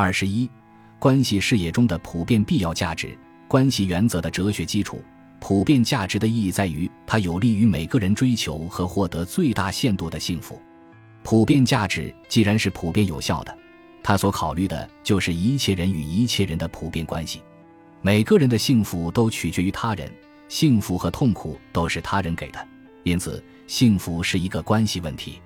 二十一，关系事业中的普遍必要价值，关系原则的哲学基础。普遍价值的意义在于，它有利于每个人追求和获得最大限度的幸福。普遍价值既然是普遍有效的，它所考虑的就是一切人与一切人的普遍关系。每个人的幸福都取决于他人，幸福和痛苦都是他人给的，因此幸福是一个关系问题。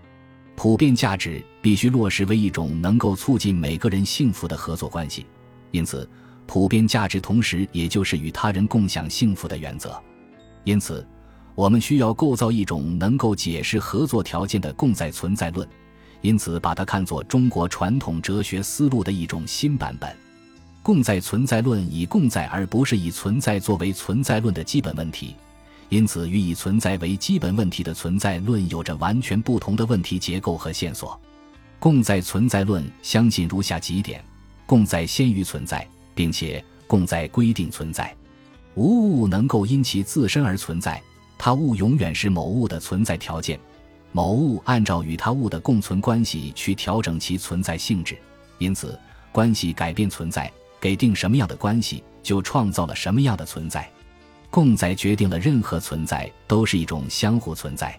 普遍价值必须落实为一种能够促进每个人幸福的合作关系，因此普遍价值同时也就是与他人共享幸福的原则。因此，我们需要构造一种能够解释合作条件的共在存在论，因此把它看作中国传统哲学思路的一种新版本。共在存在论以共在而不是以存在作为存在论的基本问题，因此与以存在为基本问题的存在论有着完全不同的问题结构和线索。共在存在论相信如下几点：共在先于存在，并且共在规定存在。无物能够因其自身而存在，它物永远是某物的存在条件。某物按照与它物的共存关系去调整其存在性质，因此关系改变存在。给定什么样的关系，就创造了什么样的存在。共在决定了任何存在都是一种相互存在。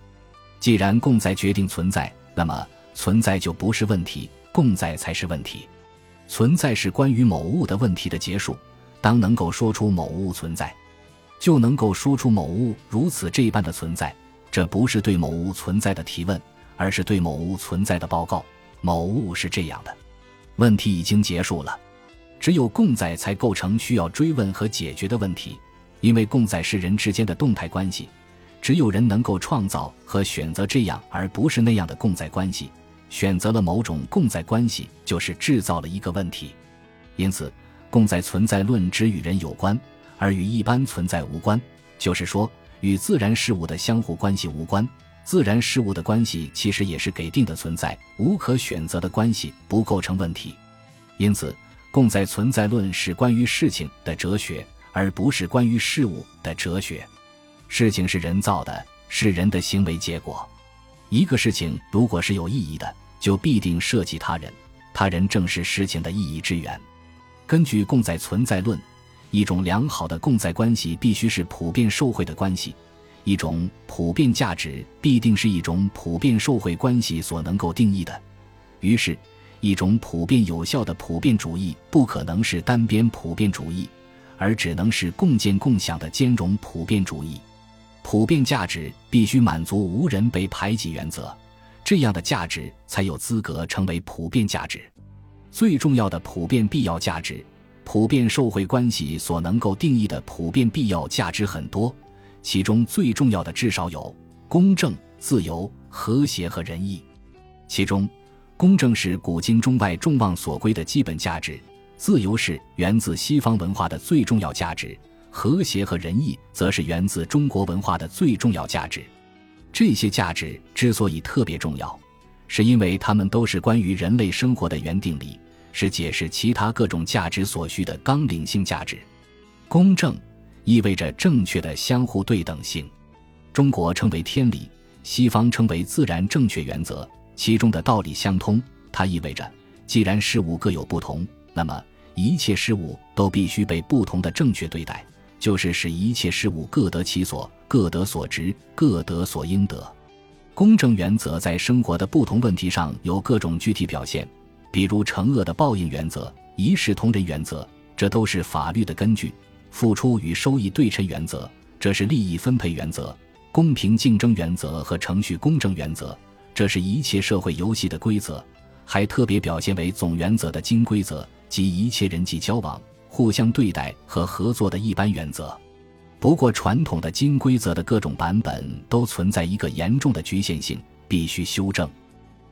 既然共在决定存在，那么存在就不是问题，共在才是问题。存在是关于某物的问题的结束。当能够说出某物存在，就能够说出某物如此这般的存在。这不是对某物存在的提问，而是对某物存在的报告。某物是这样的，问题已经结束了。只有共在才构成需要追问和解决的问题，因为共在是人之间的动态关系，只有人能够创造和选择这样而不是那样的共在关系。选择了某种共在关系，就是制造了一个问题。因此，共在存在论只与人有关，而与一般存在无关，就是说，与自然事物的相互关系无关。自然事物的关系其实也是给定的存在，无可选择的关系不构成问题。因此。共在存在论是关于事情的哲学，而不是关于事物的哲学。事情是人造的，是人的行为结果。一个事情如果是有意义的，就必定涉及他人，他人正是事情的意义之源。根据共在存在论，一种良好的共在关系必须是普遍受惠的关系，一种普遍价值必定是一种普遍受惠关系所能够定义的。于是。一种普遍有效的普遍主义不可能是单边普遍主义，而只能是共建共享的兼容普遍主义。普遍价值必须满足无人被排挤原则，这样的价值才有资格成为普遍价值。最重要的普遍必要价值，普遍受惠关系所能够定义的普遍必要价值很多，其中最重要的至少有公正、自由、和谐和仁义，其中。公正是古今中外众望所归的基本价值，自由是源自西方文化的最重要价值，和谐和仁义则是源自中国文化的最重要价值。这些价值之所以特别重要，是因为它们都是关于人类生活的原定理，是解释其他各种价值所需的纲领性价值。公正意味着正确的相互对等性，中国称为天理，西方称为自然正确原则。其中的道理相通，它意味着，既然事物各有不同，那么一切事物都必须被不同的正确对待，就是使一切事物各得其所，各得所值，各得所应得。公正原则在生活的不同问题上有各种具体表现，比如惩恶的报应原则、一视同仁原则，这都是法律的根据；付出与收益对称原则，这是利益分配原则；公平竞争原则和程序公正原则。这是一切社会游戏的规则，还特别表现为总原则的金规则及一切人际交往、互相对待和合作的一般原则。不过，传统的金规则的各种版本都存在一个严重的局限性，必须修正。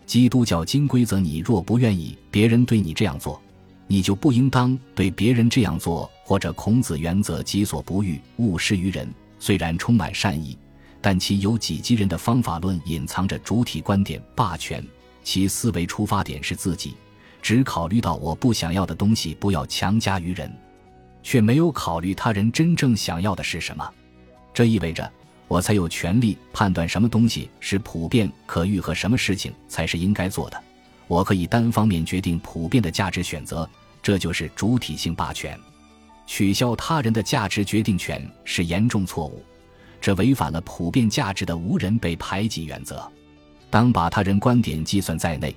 基督教金规则：你若不愿意别人对你这样做，你就不应当对别人这样做。或者孔子原则：己所不欲，勿施于人。虽然充满善意。但其有己及人的方法论隐藏着主体观点霸权，其思维出发点是自己，只考虑到我不想要的东西不要强加于人，却没有考虑他人真正想要的是什么。这意味着我才有权利判断什么东西是普遍可遇和什么事情才是应该做的。我可以单方面决定普遍的价值选择，这就是主体性霸权。取消他人的价值决定权是严重错误，这违反了普遍价值的无人被排挤原则。当把他人观点计算在内，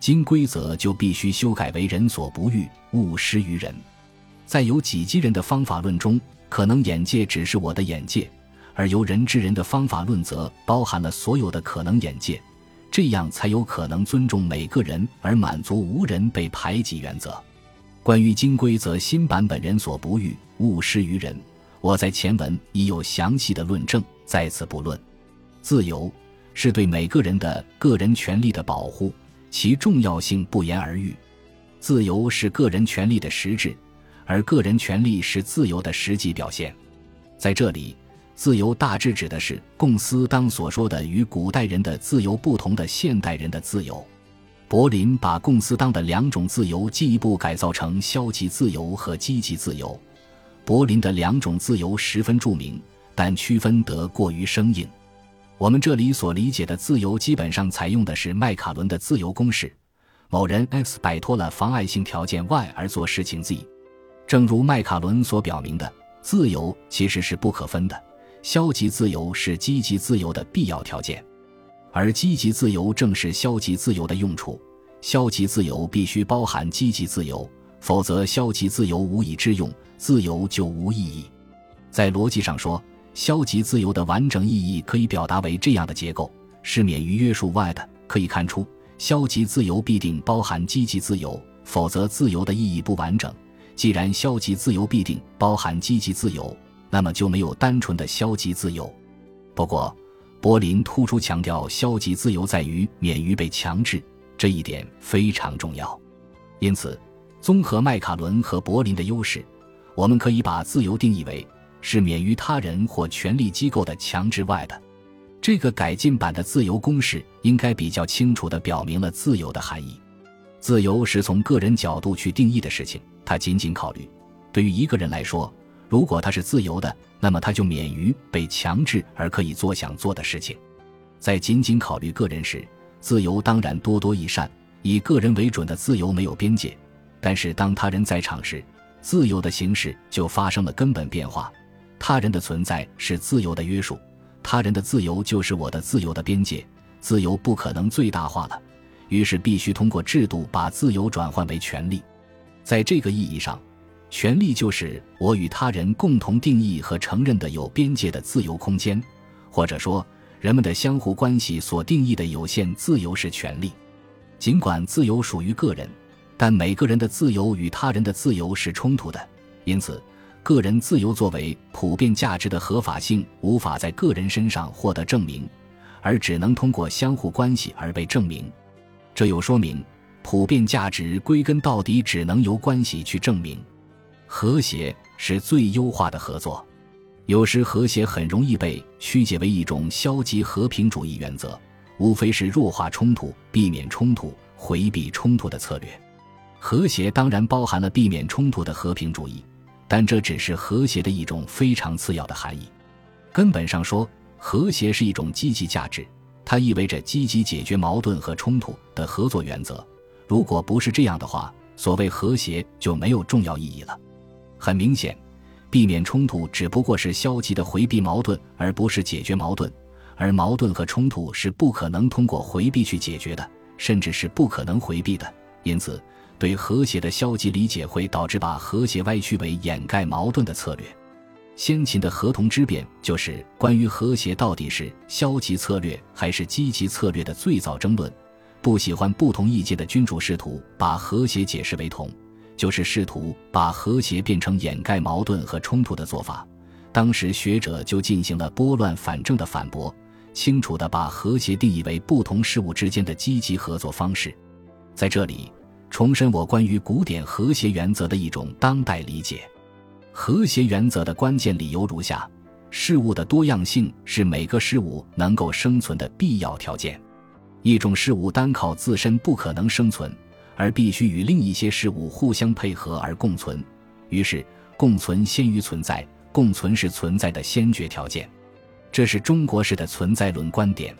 金规则就必须修改为人所不欲，勿施于人。在有己及人的方法论中，可能眼界只是我的眼界，而由人之人的方法论则包含了所有的可能眼界，这样才有可能尊重每个人而满足无人被排挤原则。关于金规则新版本“人所不欲，勿施于人”，我在前文已有详细的论证，在此不论。自由是对每个人的个人权利的保护，其重要性不言而喻。自由是个人权利的实质，而个人权利是自由的实际表现。在这里，自由大致指的是共斯当所说的与古代人的自由不同的现代人的自由。柏林把共斯当的两种自由进一步改造成消极自由和积极自由。柏林的两种自由十分著名，但区分得过于生硬。我们这里所理解的自由，基本上采用的是麦卡伦的自由公式：某人 X 摆脱了妨碍性条件 Y 而做事情 Z。正如麦卡伦所表明的，自由其实是不可分的，消极自由是积极自由的必要条件。而积极自由正是消极自由的用处，消极自由必须包含积极自由，否则消极自由无以致用，自由就无意义。在逻辑上说，消极自由的完整意义可以表达为这样的结构：是免于约束外的。可以看出，消极自由必定包含积极自由，否则自由的意义不完整。既然消极自由必定包含积极自由，那么就没有单纯的消极自由。不过，柏林突出强调，消极自由在于免于被强制，这一点非常重要。因此，综合麦卡伦和柏林的优势，我们可以把自由定义为是免于他人或权力机构的强制外的。这个改进版的自由公式应该比较清楚地表明了自由的含义。自由是从个人角度去定义的事情，它仅仅考虑对于一个人来说。如果他是自由的，那么他就免于被强制而可以做想做的事情。在仅仅考虑个人时，自由当然多多益善，以个人为准的自由没有边界。但是当他人在场时，自由的形式就发生了根本变化。他人的存在是自由的约束，他人的自由就是我的自由的边界。自由不可能最大化了，于是必须通过制度把自由转换为权利。在这个意义上。权利就是我与他人共同定义和承认的有边界的自由空间，或者说人们的相互关系所定义的有限自由是权利。尽管自由属于个人，但每个人的自由与他人的自由是冲突的，因此，个人自由作为普遍价值的合法性无法在个人身上获得证明，而只能通过相互关系而被证明。这又说明，普遍价值归根到底只能由关系去证明。和谐是最优化的合作，有时和谐很容易被曲解为一种消极和平主义原则，无非是弱化冲突、避免冲突、回避冲突的策略。和谐当然包含了避免冲突的和平主义，但这只是和谐的一种非常次要的含义。根本上说，和谐是一种积极价值，它意味着积极解决矛盾和冲突的合作原则。如果不是这样的话，所谓和谐就没有重要意义了。很明显，避免冲突只不过是消极的回避矛盾，而不是解决矛盾。而矛盾和冲突是不可能通过回避去解决的，甚至是不可能回避的。因此，对和谐的消极理解会导致把和谐歪曲为掩盖矛盾的策略。先秦的合同之辩就是关于和谐到底是消极策略还是积极策略的最早争论。不喜欢不同意见的君主试图把和谐解释为同。就是试图把和谐变成掩盖矛盾和冲突的做法。当时学者就进行了拨乱反正的反驳，清楚地把和谐定义为不同事物之间的积极合作方式。在这里，重申我关于古典和谐原则的一种当代理解。和谐原则的关键理由如下：事物的多样性是每个事物能够生存的必要条件。一种事物单靠自身不可能生存。而必须与另一些事物互相配合而共存，于是共存先于存在，共存是存在的先决条件。这是中国式的存在论观点。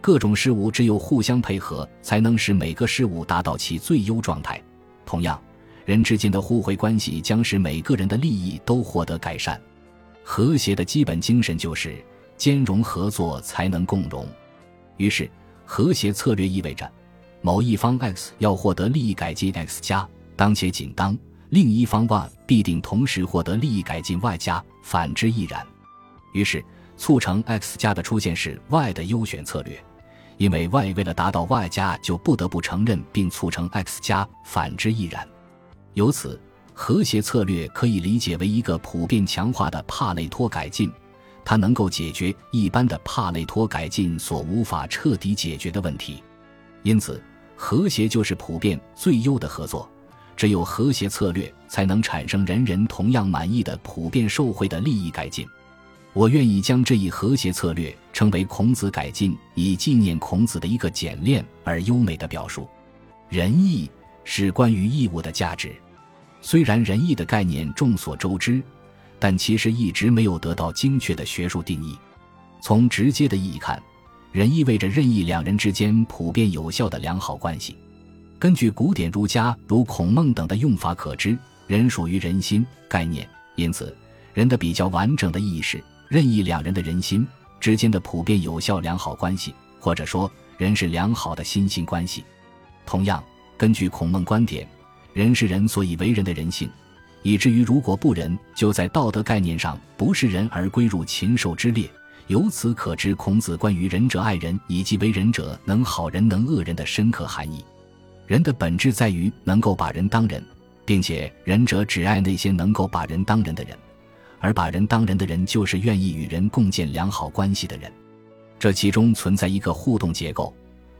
各种事物只有互相配合，才能使每个事物达到其最优状态。同样，人之间的互惠关系将使每个人的利益都获得改善。和谐的基本精神就是兼容合作才能共荣。于是，和谐策略意味着某一方 X 要获得利益改进 X 加，当且仅当；另一方 Y 必定同时获得利益改进 Y 加，反之亦然。于是，促成 X 加的出现是 Y 的优选策略，因为 Y 为了达到 Y 加，就不得不承认并促成 X 加，反之亦然。由此。和谐策略可以理解为一个普遍强化的帕累托改进，它能够解决一般的帕累托改进所无法彻底解决的问题。因此，和谐就是普遍最优的合作。只有和谐策略才能产生人人同样满意的普遍受惠的利益改进。我愿意将这一和谐策略称为孔子改进，以纪念孔子的一个简练而优美的表述。仁义是关于义务的价值。虽然仁义的概念众所周知，但其实一直没有得到精确的学术定义。从直接的意义看，仁意味着任意两人之间普遍有效的良好关系。根据古典儒家如孔孟等的用法可知，仁属于人心概念，因此人的比较完整的意义是任意两人的人心之间的普遍有效良好关系，或者说人是良好的心性关系。同样，根据孔孟观点。人是人所以为人的人性，以至于如果不仁，就在道德概念上不是人而归入禽兽之列。由此可知，孔子关于仁者爱人以及为人者能好人能恶人的深刻含义。人的本质在于能够把人当人，并且仁者只爱那些能够把人当人的人，而把人当人的人就是愿意与人共建良好关系的人。这其中存在一个互动结构，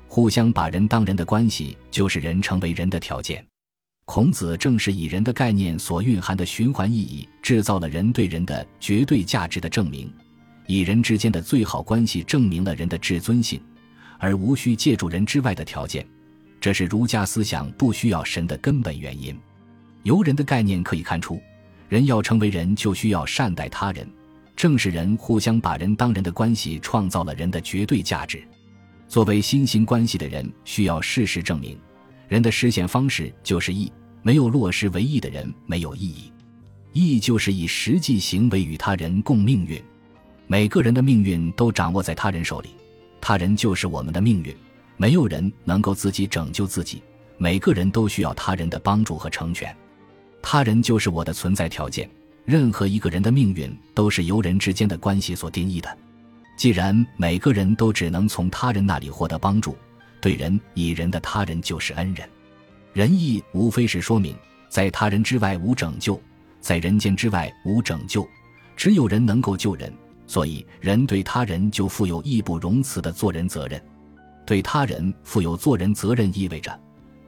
互相把人当人的关系就是人成为人的条件。孔子正是以人的概念所蕴含的循环意义，制造了人对人的绝对价值的证明，以人之间的最好关系证明了人的至尊性，而无需借助人之外的条件。这是儒家思想不需要神的根本原因。由人的概念可以看出，人要成为人，就需要善待他人。正是人互相把人当人的关系，创造了人的绝对价值。作为新型关系的人，需要事实证明，人的实现方式就是义。没有落实为义的人没有意义，义就是以实际行为与他人共命运。每个人的命运都掌握在他人手里，他人就是我们的命运。没有人能够自己拯救自己，每个人都需要他人的帮助和成全。他人就是我的存在条件。任何一个人的命运都是由人之间的关系所定义的。既然每个人都只能从他人那里获得帮助，对人以人的他人就是恩人。仁义无非是说明，在他人之外无拯救，在人间之外无拯救，只有人能够救人。所以，人对他人就负有义不容辞的做人责任。对他人负有做人责任，意味着，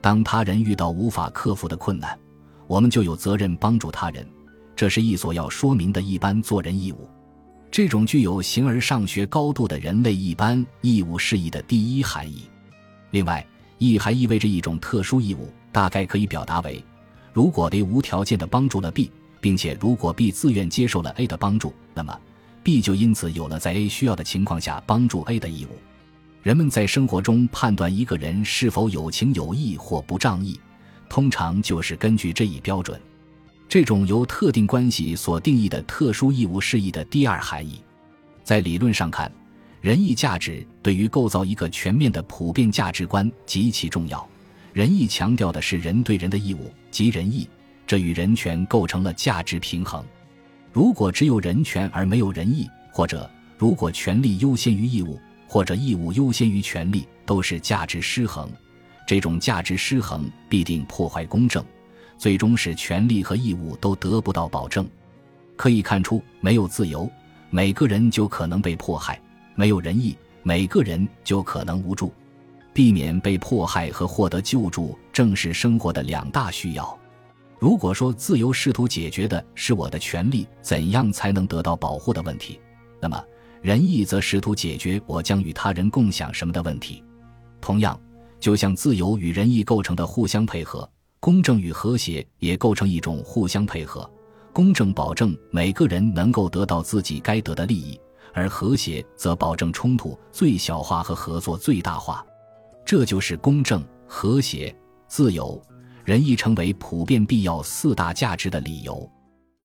当他人遇到无法克服的困难，我们就有责任帮助他人。这是一所要说明的一般做人义务。这种具有形而上学高度的人类一般义务事宜的第一含义。另外。义还意味着一种特殊义务，大概可以表达为：如果 A 无条件的帮助了 B，并且如果 B 自愿接受了 A 的帮助，那么 B 就因此有了在 A 需要的情况下帮助 A 的义务。人们在生活中判断一个人是否有情有义或不仗义，通常就是根据这一标准。这种由特定关系所定义的特殊义务是义的第二含义，在理论上看。仁义价值对于构造一个全面的普遍价值观极其重要。仁义强调的是人对人的义务，即仁义，这与人权构成了价值平衡。如果只有人权而没有仁义，或者如果权利优先于义务，或者义务优先于权利，都是价值失衡。这种价值失衡必定破坏公正，最终使权利和义务都得不到保证。可以看出，没有自由，每个人就可能被迫害。没有仁义，每个人就可能无助。避免被迫害和获得救助，正是生活的两大需要。如果说自由试图解决的是我的权利怎样才能得到保护的问题，那么仁义则试图解决我将与他人共享什么的问题。同样，就像自由与仁义构成的互相配合，公正与和谐也构成一种互相配合。公正保证每个人能够得到自己该得的利益。而和谐则保证冲突最小化和合作最大化，这就是公正、和谐、自由、仁义成为普遍必要四大价值的理由。